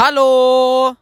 Hallo!